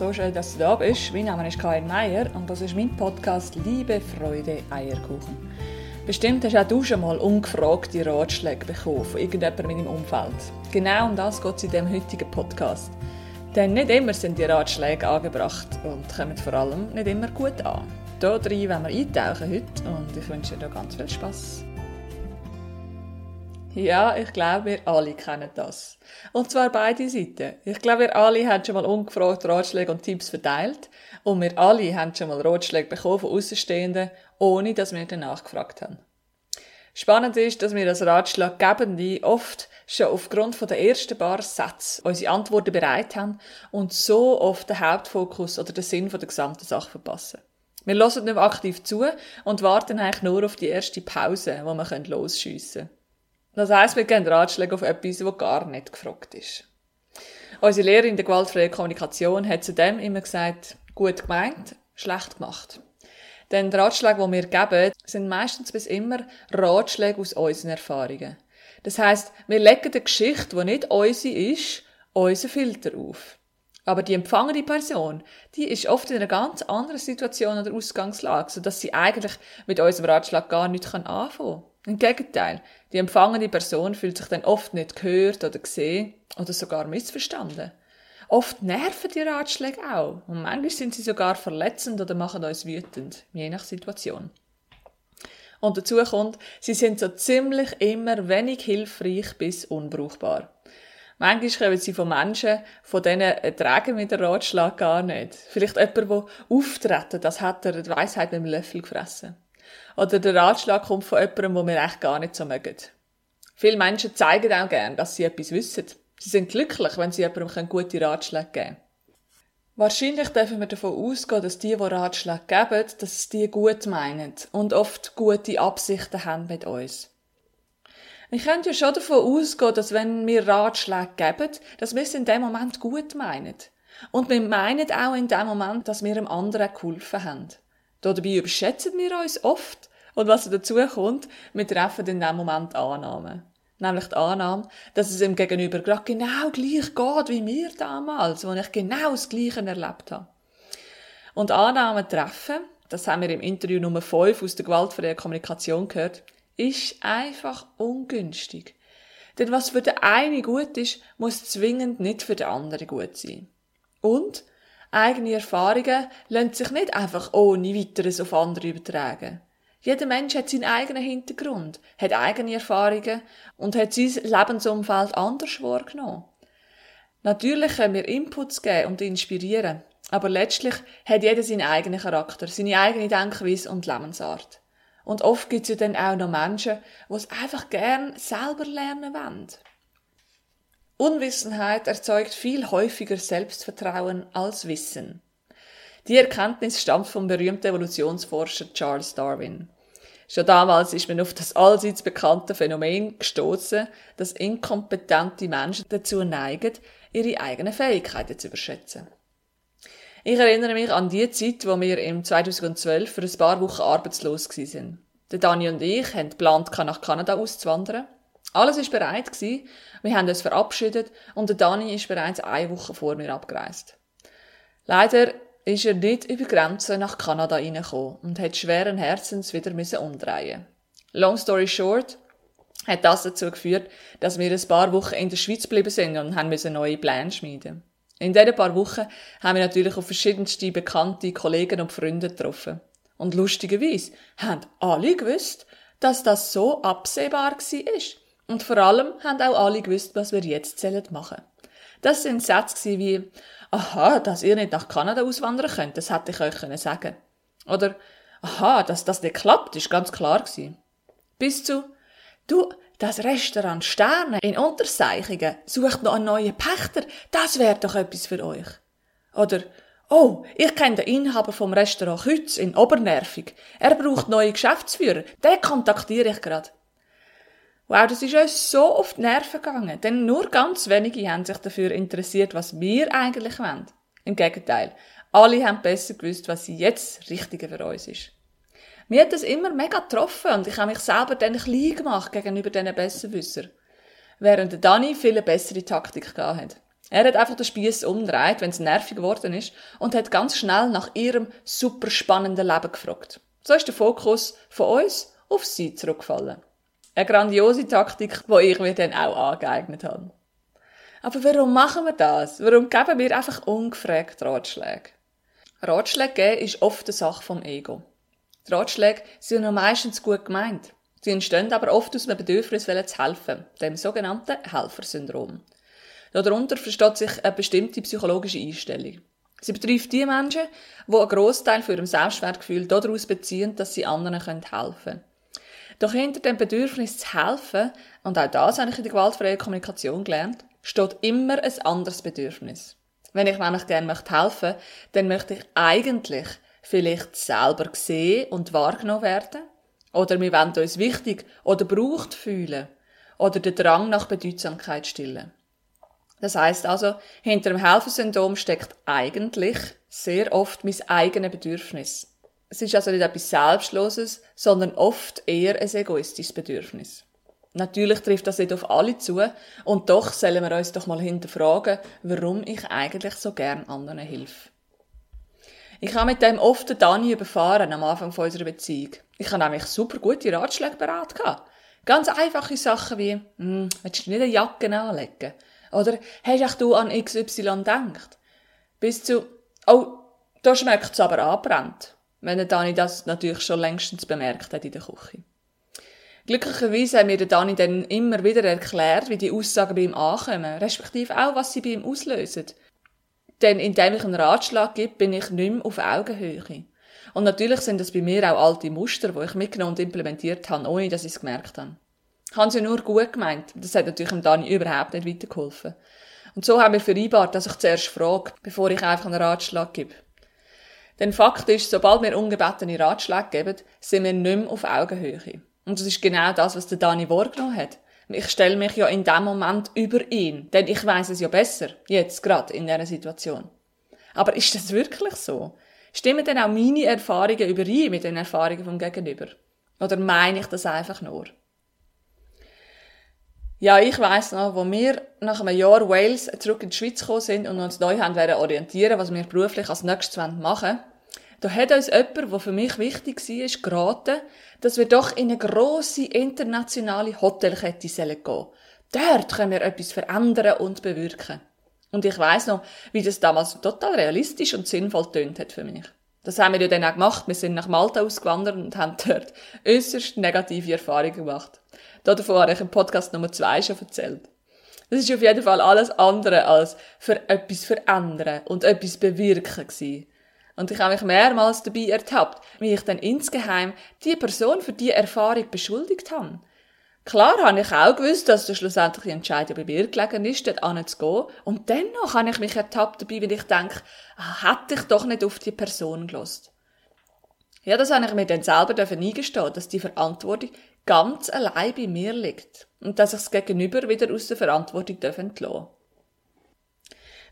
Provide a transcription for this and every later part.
so schön, dass du da bist. Mein Name ist Karin Meier und das ist mein Podcast Liebe, Freude, Eierkuchen. Bestimmt hast auch du schon mal ungefragte Ratschläge bekommen von irgendjemandem in deinem Umfeld. Genau um das geht es in diesem heutigen Podcast. Denn nicht immer sind die Ratschläge angebracht und kommen vor allem nicht immer gut an. Hier drin wollen wir eintauchen heute und ich wünsche dir ganz viel Spass. Ja, ich glaube, wir alle kennen das. Und zwar beide Seiten. Ich glaube, wir alle haben schon mal ungefragt Ratschläge und Tipps verteilt. Und wir alle haben schon mal Ratschläge bekommen von Außenstehenden, ohne dass wir danach gefragt haben. Spannend ist, dass wir als Ratschlaggebende oft schon aufgrund von der ersten paar Sätze unsere Antworten bereit haben und so oft den Hauptfokus oder den Sinn der gesamten Sache verpassen. Wir hören nicht mehr aktiv zu und warten eigentlich nur auf die erste Pause, wo wir losschiessen können. Das heisst, wir geben Ratschläge auf etwas, was gar nicht gefragt ist. Unsere Lehrerin der gewaltfreien Kommunikation hat zudem immer gesagt, gut gemeint, schlecht gemacht. Denn die Ratschläge, die wir geben, sind meistens bis immer Ratschläge aus unseren Erfahrungen. Das heisst, wir legen der Geschichte, die nicht unsere ist, unseren Filter auf. Aber die empfangene Person, die ist oft in einer ganz anderen Situation oder Ausgangslage, sodass sie eigentlich mit unserem Ratschlag gar nicht anfangen kann. Im Gegenteil, die empfangene Person fühlt sich dann oft nicht gehört oder gesehen oder sogar missverstanden. Oft nerven die Ratschläge auch und manchmal sind sie sogar verletzend oder machen uns wütend, je nach Situation. Und dazu kommt, sie sind so ziemlich immer wenig hilfreich bis unbrauchbar. Manchmal kommen sie von Menschen, von denen ertragen wir den Ratschlag gar nicht. Vielleicht jemand, der auftreten, das hat er die Weisheit mit dem Löffel gefressen. Oder der Ratschlag kommt von jemandem, wo wir echt gar nicht so mögen. Viele Menschen zeigen auch gern, dass sie etwas wissen. Sie sind glücklich, wenn sie jemandem gute Ratschläge geben können. Wahrscheinlich dürfen wir davon ausgehen, dass die, die Ratschläge geben, dass es die gut meinen und oft gute Absichten haben mit uns. Wir können ja schon davon ausgehen, dass wenn wir Ratschläge geben, dass wir es in dem Moment gut meinen. Und wir meinen auch in dem Moment, dass wir dem anderen geholfen haben. Dabei überschätzen wir uns oft. Und was dazu kommt, wir treffen in dem Moment Annahmen. Nämlich die Annahme, dass es ihm gegenüber gerade genau gleich geht wie mir damals, wo ich genau das Gleiche erlebt habe. Und Annahmen treffen, das haben wir im Interview Nummer 5 aus der gewaltfreien Kommunikation gehört, ist einfach ungünstig. Denn was für den einen gut ist, muss zwingend nicht für den anderen gut sein. Und Eigene Erfahrungen lassen sich nicht einfach ohne weiteres auf andere übertragen. Jeder Mensch hat seinen eigenen Hintergrund, hat eigene Erfahrungen und hat sein Lebensumfeld anders wahrgenommen. Natürlich können wir Inputs geben und inspirieren, aber letztlich hat jeder seinen eigenen Charakter, seine eigene Denkweise und Lebensart. Und oft gibt es ja dann auch noch Menschen, die es einfach gern selber lernen wollen. Unwissenheit erzeugt viel häufiger Selbstvertrauen als Wissen. Die Erkenntnis stammt vom berühmten Evolutionsforscher Charles Darwin. Schon damals ist man auf das allseits bekannte Phänomen gestoßen, dass inkompetente Menschen dazu neigen, ihre eigenen Fähigkeiten zu überschätzen. Ich erinnere mich an die Zeit, wo wir im 2012 für ein paar Wochen arbeitslos waren. Der Dani und ich haben geplant, nach Kanada auszuwandern. Alles ist bereit. Wir haben uns verabschiedet und der Dani ist bereits eine Woche vor mir abgereist. Leider ist er nicht über Grenzen nach Kanada reingekommen und hat schweren Herzens wieder umdrehen. Long story short, hat das dazu geführt, dass wir ein paar Wochen in der Schweiz geblieben sind und haben müssen neue Pläne schmieden. In diesen paar Wochen haben wir natürlich auf verschiedenste bekannte Kollegen und Freunde getroffen. Und lustigerweise haben alle gewusst, dass das so absehbar war. Und vor allem haben auch alle gewusst, was wir jetzt machen sollen. Das sind Sätze wie, aha, dass ihr nicht nach Kanada auswandern könnt, das hätte ich euch können sagen. Oder, aha, dass das nicht klappt, ist ganz klar gewesen. Bis zu, du, das Restaurant Sterne in Unterseichingen sucht noch einen neuen Pächter, das wäre doch etwas für euch. Oder, oh, ich kenne den Inhaber vom Restaurant Kütz in Obernervig. Er braucht neue Geschäftsführer, den kontaktiere ich gerade. Wow, das ist uns so auf die Nerven gegangen, denn nur ganz wenige haben sich dafür interessiert, was wir eigentlich wollen. Im Gegenteil, alle haben besser gewusst, was jetzt Richtige für uns ist. Mir hat das immer mega getroffen und ich habe mich selber dann klein gemacht gegenüber diesen Besserwisser. Während der Dani viel bessere Taktik gehabt hat. Er hat einfach den Spieß umgedreht, wenn es nervig geworden ist, und hat ganz schnell nach ihrem super spannenden Leben gefragt. So ist der Fokus von uns auf sie zurückgefallen. Eine grandiose Taktik, die ich mir dann auch angeeignet habe. Aber warum machen wir das? Warum geben wir einfach ungefragt Ratschläge? Ratschläge geben ist oft eine Sache vom Ego. Die Ratschläge sind ja meistens gut gemeint. Sie entstehen aber oft aus einem Bedürfnis, zu helfen, dem sogenannten Helfersyndrom. Darunter versteht sich eine bestimmte psychologische Einstellung. Sie betrifft die Menschen, die einen Großteil für ihrem Selbstwertgefühl daraus beziehen, dass sie anderen helfen können. Doch hinter dem Bedürfnis zu helfen, und auch das habe ich in der gewaltfreien Kommunikation gelernt, steht immer ein anderes Bedürfnis. Wenn ich nämlich gerne möchte dann möchte ich eigentlich vielleicht selber gesehen und wahrgenommen werden. Oder wir wollen uns wichtig oder braucht fühlen. Oder den Drang nach Bedeutsamkeit stillen. Das heißt also, hinter dem Helfersyndrom steckt eigentlich sehr oft mein eigenes Bedürfnis. Es ist also nicht etwas Selbstloses, sondern oft eher ein egoistisches Bedürfnis. Natürlich trifft das nicht auf alle zu, und doch sollen wir uns doch mal hinterfragen, warum ich eigentlich so gern anderen helfe. Ich habe mit dem oft Dani überfahren am Anfang unserer Beziehung. Ich habe nämlich super gute Ratschläge bereit Ganz einfache Sachen wie, hm, willst du nicht eine Jacke anlegen? Oder, hast du an XY gedacht? Bis zu, oh, da schmeckt es aber anbrennt. Wenn Dani das natürlich schon längstens bemerkt hat in der Küche. Glücklicherweise haben mir Dani dann immer wieder erklärt, wie die Aussagen bei ihm ankommen, respektive auch, was sie bei ihm auslösen. Denn indem ich einen Ratschlag gebe, bin ich nicht mehr auf Augenhöhe. Und natürlich sind das bei mir auch alte Muster, die ich mitgenommen und implementiert habe, ohne dass ich es gemerkt habe. Ich habe es ja nur gut gemeint. Das hat natürlich dem Dani überhaupt nicht weitergeholfen. Und so haben wir vereinbart, dass ich zuerst frage, bevor ich einfach einen Ratschlag gebe. Denn Fakt ist, sobald wir ungebetene Ratschläge geben, sind wir nicht mehr auf Augenhöhe. Und das ist genau das, was der Dani wahrgenommen hat. Ich stelle mich ja in dem Moment über ihn, denn ich weiß es ja besser, jetzt gerade in dieser Situation. Aber ist das wirklich so? Stimmen denn auch meine Erfahrungen überein mit den Erfahrungen vom Gegenüber? Oder meine ich das einfach nur? Ja, ich weiss noch, wo wir nach einem Jahr Wales zurück in die Schweiz gekommen sind und uns neu haben orientieren, was wir beruflich als nächstes machen wollen, da hat uns jemand, der für mich wichtig war, geraten, dass wir doch in eine grosse internationale Hotelkette gehen sollen. Dort können wir etwas verändern und bewirken. Und ich weiss noch, wie das damals total realistisch und sinnvoll tönt hat für mich. Das haben wir ja dann auch gemacht. Wir sind nach Malta ausgewandert und haben dort äußerst negative Erfahrungen gemacht. Davon habe ich im Podcast Nummer zwei schon erzählt. Das ist auf jeden Fall alles andere als für etwas verändern und etwas bewirken gewesen. Und ich habe mich mehrmals dabei ertappt, wie ich dann insgeheim die Person für die Erfahrung beschuldigt habe. Klar habe ich auch gewusst, dass der schlussendliche Entscheidung bei mir gelegen ist, dort anzugehen. Und dennoch habe ich mich ertappt dabei, wenn ich denke, ah, hätte ich doch nicht auf die Person gelost. Ja, das habe ich mir dann selber eingestehen, dass die Verantwortung ganz allein bei mir liegt. Und dass ich es gegenüber wieder aus der Verantwortung entlassen darf.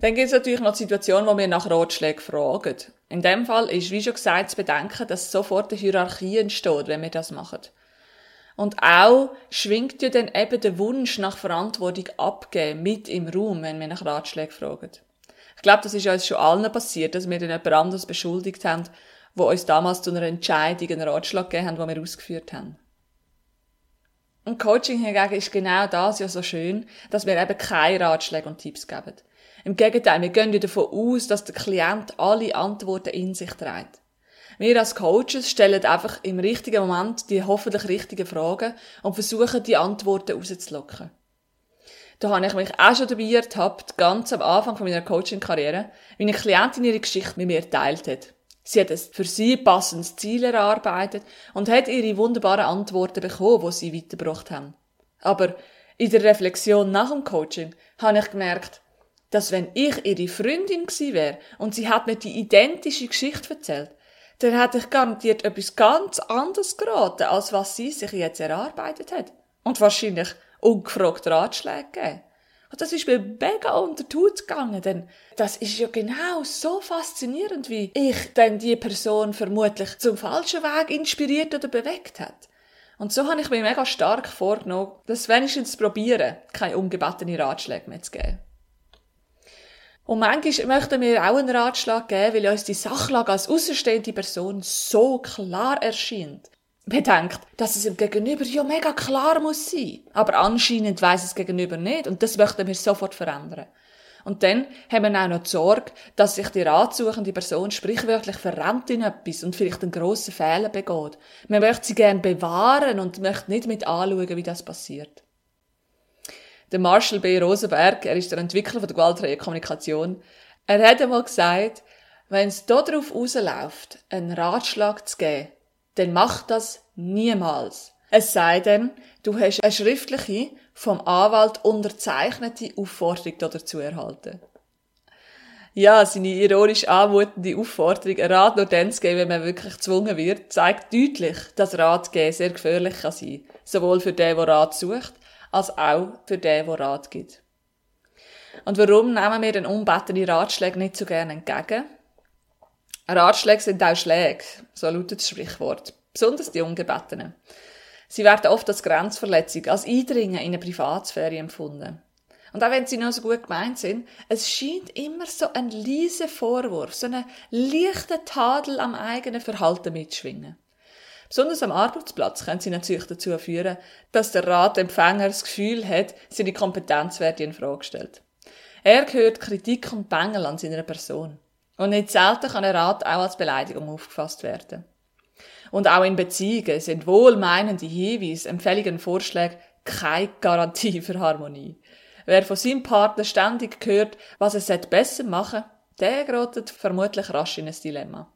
Dann gibt es natürlich noch die Situation, wo wir nach Ratschlägen fragen. In dem Fall ist, wie schon gesagt, zu bedenken, dass sofort eine Hierarchie entsteht, wenn wir das machen. Und auch schwingt ja dann eben der Wunsch nach Verantwortung abgeben mit im Raum, wenn wir nach Ratschlägen fragen. Ich glaube, das ist uns schon allen passiert, dass wir dann jemand anderes beschuldigt haben, wo uns damals zu einer Entscheidung einen Ratschlag gegeben haben, den wir ausgeführt haben. Und Coaching hingegen ist genau das ja so schön, dass wir eben keine Ratschläge und Tipps geben. Im Gegenteil, wir gehen ja davon aus, dass der Klient alle Antworten in sich trägt. Wir als Coaches stellen einfach im richtigen Moment die hoffentlich richtigen Fragen und versuchen, die Antworten rauszulocken. Da habe ich mich auch schon dabei ertappt, ganz am Anfang meiner Coaching-Karriere, wie eine Klientin ihre Geschichte mit mir teilt hat. Sie hat ein für sie passendes Ziel erarbeitet und hat ihre wunderbaren Antworten bekommen, die sie weitergebracht haben. Aber in der Reflexion nach dem Coaching habe ich gemerkt, dass wenn ich ihre Freundin gewesen wäre und sie hat mir die identische Geschichte erzählt, dann hätte ich garantiert etwas ganz anderes geraten, als was sie sich jetzt erarbeitet hat. Und wahrscheinlich ungefragt Ratschläge gegeben. Und das ist mir mega unter die Haut gegangen, denn das ist ja genau so faszinierend, wie ich denn die Person vermutlich zum falschen Weg inspiriert oder bewegt hat. Und so habe ich mir mega stark vorgenommen, das wenigstens zu probieren, keine ungebettene Ratschläge mehr zu geben. Und manchmal möchten wir auch einen Ratschlag geben, weil uns die Sachlage als außenstehende Person so klar erscheint. Bedenkt, dass es im Gegenüber ja mega klar muss sein. Aber anscheinend weiß es Gegenüber nicht und das möchten wir sofort verändern. Und dann haben wir auch noch die Sorge, dass sich die ratsuchende Person sprichwörtlich verrennt in etwas und vielleicht einen grossen Fehler begeht. Man möchte sie gerne bewahren und möchte nicht mit anschauen, wie das passiert. Der Marshall B. Rosenberg, er ist der Entwickler von der gewaltfreien Kommunikation, er hat einmal gesagt, wenn es darauf rausläuft, einen Ratschlag zu geben, dann mach das niemals. Es sei denn, du hast eine schriftliche, vom Anwalt unterzeichnete Aufforderung dazu erhalten. Ja, seine ironisch anmutende Aufforderung, einen Rat nur dann zu geben, wenn man wirklich gezwungen wird, zeigt deutlich, dass Rat geben sehr gefährlich kann sein. Sowohl für den, der Rat sucht, als auch für den, der Rat gibt. Und warum nehmen wir den unbettene Ratschläge nicht so gerne entgegen? Ratschläge sind auch Schläge, so lautet das Sprichwort. Besonders die Ungebettenen. Sie werden oft als Grenzverletzung, als Eindringen in eine Privatsphäre empfunden. Und auch wenn sie noch so gut gemeint sind, es scheint immer so ein leiser Vorwurf, so eine leichte Tadel am eigenen Verhalten mitschwingen. Besonders am Arbeitsplatz können sie natürlich dazu führen, dass der Ratempfänger das Gefühl hat, seine Kompetenz werde in Frage gestellt. Er hört Kritik und Mängel an seiner Person. Und nicht selten kann ein Rat auch als Beleidigung aufgefasst werden. Und auch in Beziehungen sind wohlmeinende Hinweise, Empfehlungen Vorschläge keine Garantie für Harmonie. Wer von seinem Partner ständig hört, was er besser machen sollte, der gerät vermutlich rasch in ein Dilemma.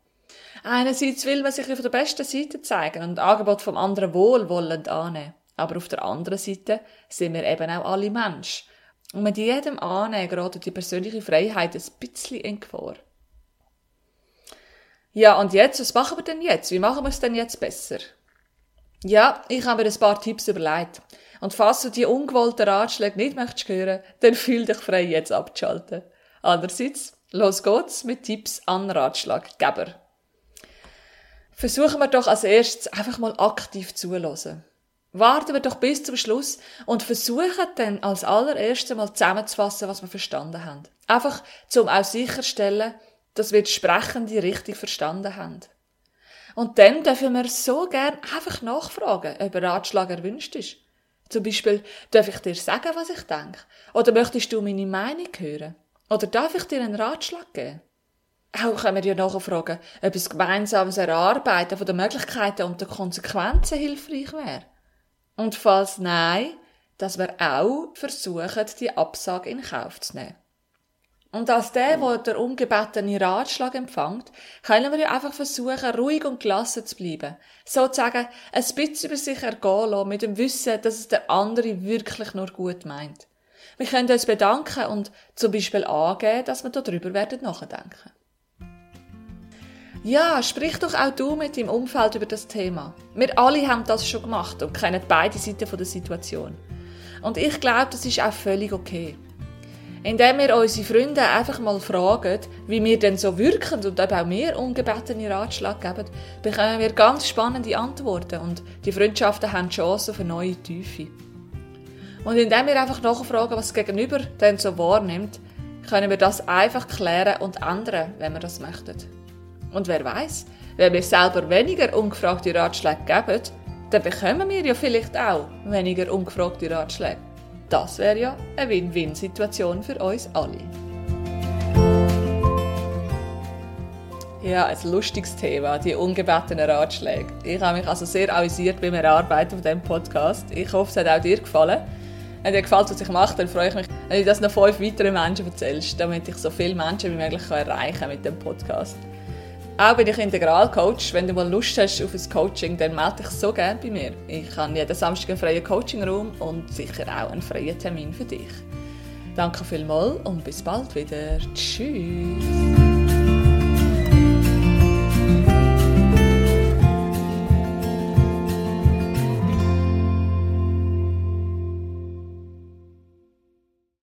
Einerseits will man sich von der besten Seite zeigen und Angebot vom anderen wohlwollend annehmen. Aber auf der anderen Seite sind wir eben auch alle Menschen. Und mit jedem Annehmen gerät die persönliche Freiheit ein bisschen in Gefahr. Ja, und jetzt, was machen wir denn jetzt? Wie machen wir es denn jetzt besser? Ja, ich habe mir ein paar Tipps überlegt. Und falls du die ungewollten Ratschläge nicht möchtest hören, dann fühl dich frei, jetzt abzuschalten. Andererseits, los geht's mit Tipps an Ratschlaggeber. Versuchen wir doch als erstes einfach mal aktiv zulassen. Warten wir doch bis zum Schluss und versuchen dann als allererstes mal zusammenzufassen, was wir verstanden haben. Einfach, zum auch sicherstellen, dass wir die Sprechende richtig verstanden haben. Und dann dürfen wir so gern einfach nachfragen, ob ein Ratschlag erwünscht ist. Zum Beispiel, darf ich dir sagen, was ich denke? Oder möchtest du meine Meinung hören? Oder darf ich dir einen Ratschlag geben? Auch können wir ja nachfragen, ob ein gemeinsames Erarbeiten von den Möglichkeiten und den Konsequenzen hilfreich wäre. Und falls nein, dass wir auch versuchen, die Absage in Kauf zu nehmen. Und als der, der der ungebetene Ratschlag empfängt, können wir ja einfach versuchen, ruhig und gelassen zu bleiben. Sozusagen ein bisschen über sich ergehen lassen, mit dem Wissen, dass es der andere wirklich nur gut meint. Wir können uns bedanken und zum Beispiel angeben, dass wir darüber werden nachdenken. Ja, sprich doch auch du mit deinem Umfeld über das Thema. Wir alle haben das schon gemacht und kennen beide Seiten der Situation. Und ich glaube, das ist auch völlig okay. Indem wir unsere Freunde einfach mal fragen, wie wir denn so wirken und ob auch wir ungebetene Ratschläge geben, bekommen wir ganz spannende Antworten und die Freundschaften haben Chancen für neue Tiefe. Und indem wir einfach nachfragen, was das Gegenüber denn so wahrnimmt, können wir das einfach klären und ändern, wenn wir das möchten. Und wer weiß, wenn wir selber weniger ungefragte Ratschläge geben, dann bekommen wir ja vielleicht auch weniger ungefragte Ratschläge. Das wäre ja eine Win-Win-Situation für uns alle. Ja, ein lustiges Thema, die ungebetenen Ratschläge. Ich habe mich also sehr amüsiert beim Erarbeiten von diesem Podcast. Ich hoffe, es hat auch dir gefallen. Wenn dir gefällt, was ich mache, dann freue ich mich, wenn du das noch fünf weiteren Menschen erzählst, damit ich so viele Menschen wie möglich erreichen kann mit dem Podcast. Auch bin ich Integralcoach. Wenn du mal Lust hast auf ein Coaching, dann melde dich so gerne bei mir. Ich habe jeden Samstag einen freien Coaching-Raum und sicher auch einen freien Termin für dich. Danke vielmals und bis bald wieder. Tschüss.